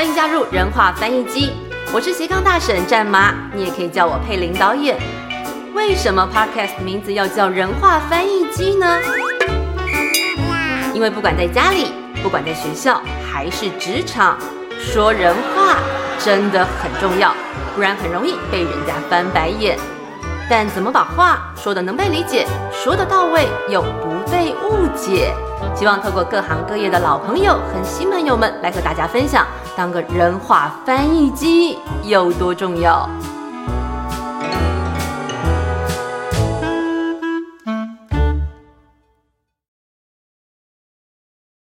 欢迎加入人话翻译机，我是斜杠大婶战妈，你也可以叫我佩林导演。为什么 Podcast 名字要叫人话翻译机呢？因为不管在家里，不管在学校，还是职场，说人话真的很重要，不然很容易被人家翻白眼。但怎么把话说的能被理解，说的到位又不被误解？希望透过各行各业的老朋友和新朋友们来和大家分享，当个人话翻译机有多重要。